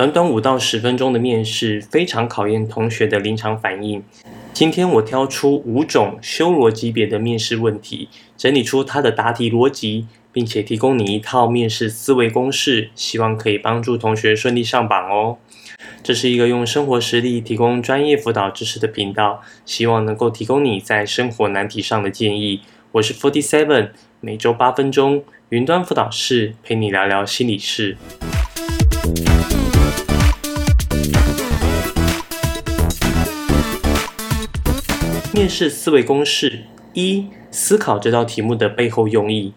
短短五到十分钟的面试，非常考验同学的临场反应。今天我挑出五种修罗级别的面试问题，整理出它的答题逻辑，并且提供你一套面试思维公式，希望可以帮助同学顺利上榜哦。这是一个用生活实例提供专业辅导知识的频道，希望能够提供你在生活难题上的建议。我是 Forty Seven，每周八分钟云端辅导室陪你聊聊心理事。面试思维公式一：思考这道题目的背后用意。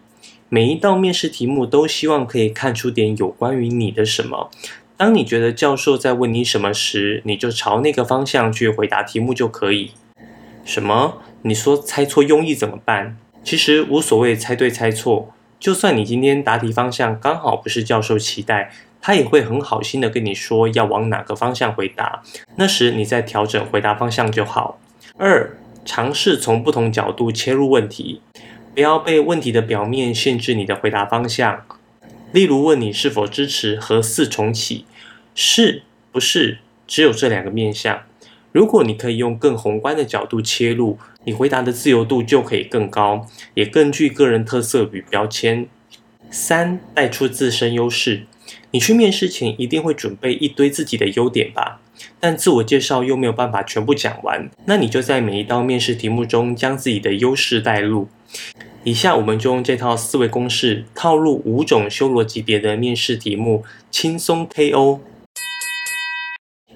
每一道面试题目都希望可以看出点有关于你的什么。当你觉得教授在问你什么时，你就朝那个方向去回答题目就可以。什么？你说猜错用意怎么办？其实无所谓猜对猜错，就算你今天答题方向刚好不是教授期待，他也会很好心的跟你说要往哪个方向回答。那时你再调整回答方向就好。二尝试从不同角度切入问题，不要被问题的表面限制你的回答方向。例如问你是否支持核四重启，是不是只有这两个面向？如果你可以用更宏观的角度切入，你回答的自由度就可以更高，也更具个人特色与标签。三带出自身优势，你去面试前一定会准备一堆自己的优点吧？但自我介绍又没有办法全部讲完，那你就在每一道面试题目中将自己的优势带入。以下我们就用这套思维公式套入五种修罗级别的面试题目，轻松 KO。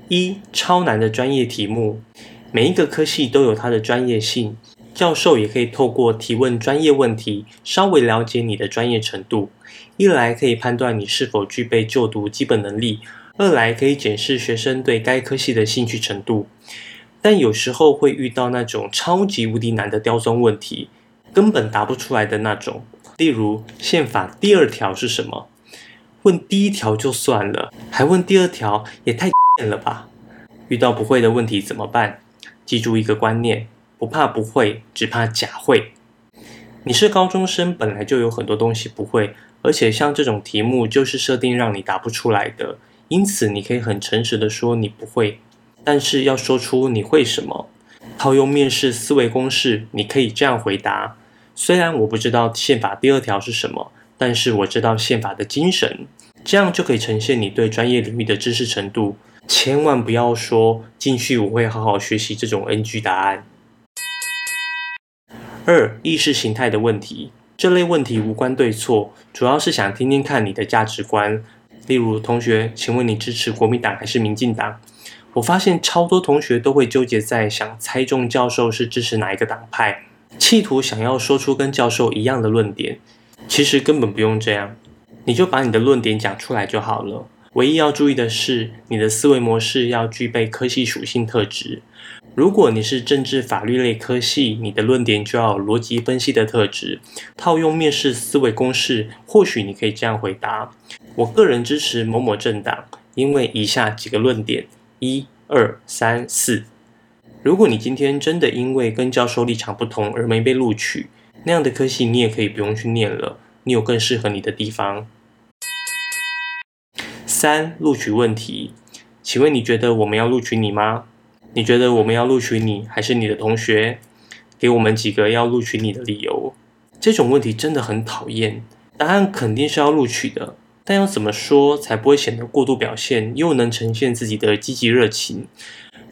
一超难的专业题目，每一个科系都有它的专业性，教授也可以透过提问专业问题，稍微了解你的专业程度。一来可以判断你是否具备就读基本能力。二来可以检视学生对该科系的兴趣程度，但有时候会遇到那种超级无敌难的刁钻问题，根本答不出来的那种。例如宪法第二条是什么？问第一条就算了，还问第二条，也太 了吧！遇到不会的问题怎么办？记住一个观念：不怕不会，只怕假会。你是高中生，本来就有很多东西不会，而且像这种题目就是设定让你答不出来的。因此，你可以很诚实的说你不会，但是要说出你会什么。套用面试思维公式，你可以这样回答：虽然我不知道宪法第二条是什么，但是我知道宪法的精神。这样就可以呈现你对专业领域的知识程度。千万不要说进去我会好好学习这种 NG 答案。二、意识形态的问题，这类问题无关对错，主要是想听听看你的价值观。例如，同学，请问你支持国民党还是民进党？我发现超多同学都会纠结在想猜中教授是支持哪一个党派，企图想要说出跟教授一样的论点。其实根本不用这样，你就把你的论点讲出来就好了。唯一要注意的是，你的思维模式要具备科系属性特质。如果你是政治法律类科系，你的论点就要有逻辑分析的特质。套用面试思维公式，或许你可以这样回答。我个人支持某某政党，因为以下几个论点：一、二、三、四。如果你今天真的因为跟教授立场不同而没被录取，那样的科系你也可以不用去念了，你有更适合你的地方。三、录取问题，请问你觉得我们要录取你吗？你觉得我们要录取你，还是你的同学？给我们几个要录取你的理由。这种问题真的很讨厌，答案肯定是要录取的。但要怎么说才不会显得过度表现，又能呈现自己的积极热情？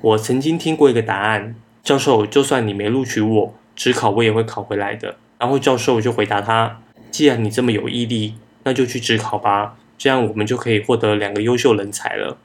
我曾经听过一个答案：教授，就算你没录取我，只考我也会考回来的。然后教授就回答他：既然你这么有毅力，那就去只考吧，这样我们就可以获得两个优秀人才了。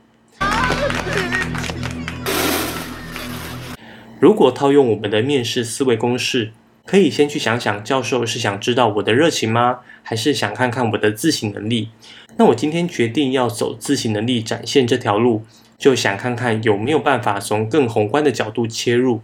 如果套用我们的面试思维公式。可以先去想想，教授是想知道我的热情吗？还是想看看我的自省能力？那我今天决定要走自省能力展现这条路，就想看看有没有办法从更宏观的角度切入。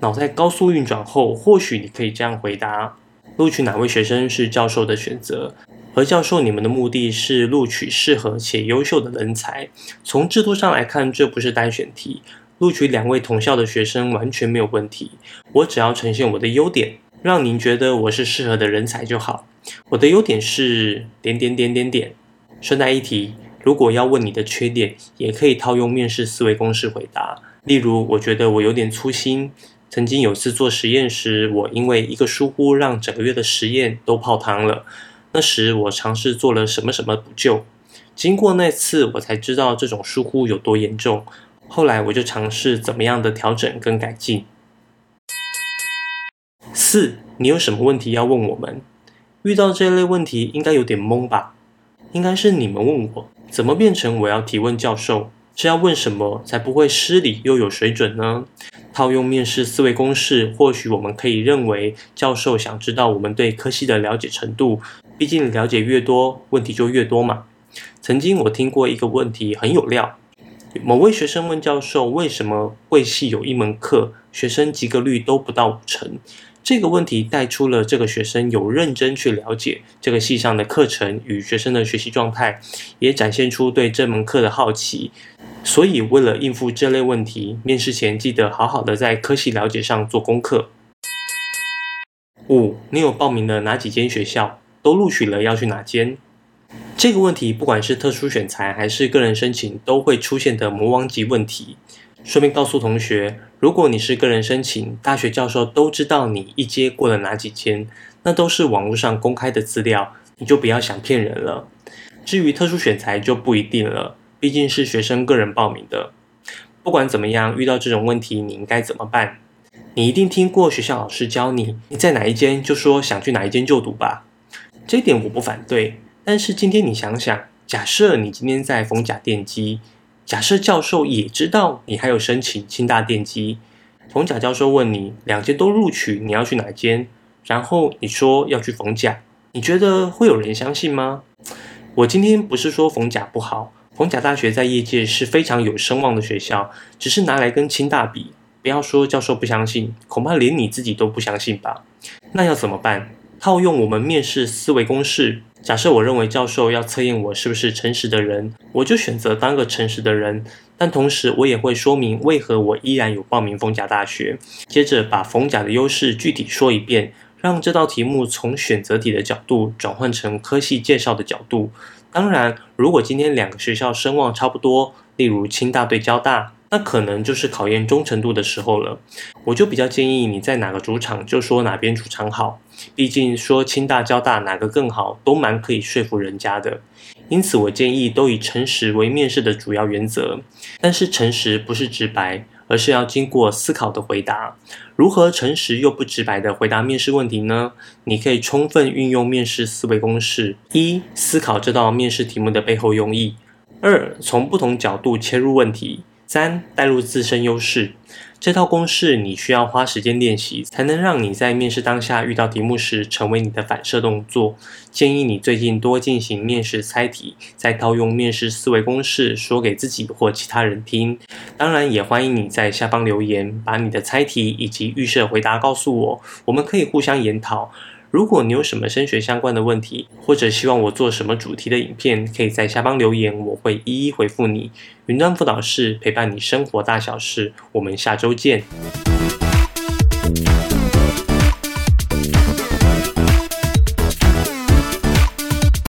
脑袋高速运转后，或许你可以这样回答：录取哪位学生是教授的选择，而教授你们的目的是录取适合且优秀的人才。从制度上来看，这不是单选题。录取两位同校的学生完全没有问题，我只要呈现我的优点，让您觉得我是适合的人才就好。我的优点是点点点点点。顺带一提，如果要问你的缺点，也可以套用面试思维公式回答。例如，我觉得我有点粗心。曾经有次做实验时，我因为一个疏忽，让整个月的实验都泡汤了。那时我尝试做了什么什么补救。经过那次，我才知道这种疏忽有多严重。后来我就尝试怎么样的调整跟改进。四，你有什么问题要问我们？遇到这类问题，应该有点懵吧？应该是你们问我，怎么变成我要提问教授？是要问什么才不会失礼又有水准呢？套用面试思维公式，或许我们可以认为，教授想知道我们对科系的了解程度。毕竟了解越多，问题就越多嘛。曾经我听过一个问题很有料，某位学生问教授，为什么贵系有一门课学生及格率都不到五成？这个问题带出了这个学生有认真去了解这个系上的课程与学生的学习状态，也展现出对这门课的好奇。所以，为了应付这类问题，面试前记得好好的在科系了解上做功课。五，你有报名了哪几间学校？都录取了要去哪间？这个问题，不管是特殊选材还是个人申请，都会出现的魔王级问题。顺便告诉同学，如果你是个人申请，大学教授都知道你一阶过了哪几间，那都是网络上公开的资料，你就不要想骗人了。至于特殊选材就不一定了，毕竟是学生个人报名的。不管怎么样，遇到这种问题，你应该怎么办？你一定听过学校老师教你，你在哪一间就说想去哪一间就读吧。这一点我不反对，但是今天你想想，假设你今天在逢甲电机。假设教授也知道你还有申请清大电机，冯甲教授问你两间都录取，你要去哪间？然后你说要去冯甲，你觉得会有人相信吗？我今天不是说冯甲不好，冯甲大学在业界是非常有声望的学校，只是拿来跟清大比，不要说教授不相信，恐怕连你自己都不相信吧？那要怎么办？套用我们面试思维公式。假设我认为教授要测验我是不是诚实的人，我就选择当个诚实的人。但同时，我也会说明为何我依然有报名逢甲大学。接着把逢甲的优势具体说一遍，让这道题目从选择题的角度转换成科系介绍的角度。当然，如果今天两个学校声望差不多，例如清大对交大。那可能就是考验忠诚度的时候了，我就比较建议你在哪个主场就说哪边主场好，毕竟说清大、交大哪个更好，都蛮可以说服人家的。因此，我建议都以诚实为面试的主要原则。但是，诚实不是直白，而是要经过思考的回答。如何诚实又不直白的回答面试问题呢？你可以充分运用面试思维公式：一、思考这道面试题目的背后用意；二、从不同角度切入问题。三、带入自身优势，这套公式你需要花时间练习，才能让你在面试当下遇到题目时成为你的反射动作。建议你最近多进行面试猜题，再套用面试思维公式说给自己或其他人听。当然，也欢迎你在下方留言，把你的猜题以及预设回答告诉我，我们可以互相研讨。如果你有什么升学相关的问题，或者希望我做什么主题的影片，可以在下方留言，我会一一回复你。云端辅导室陪伴你生活大小事，我们下周见。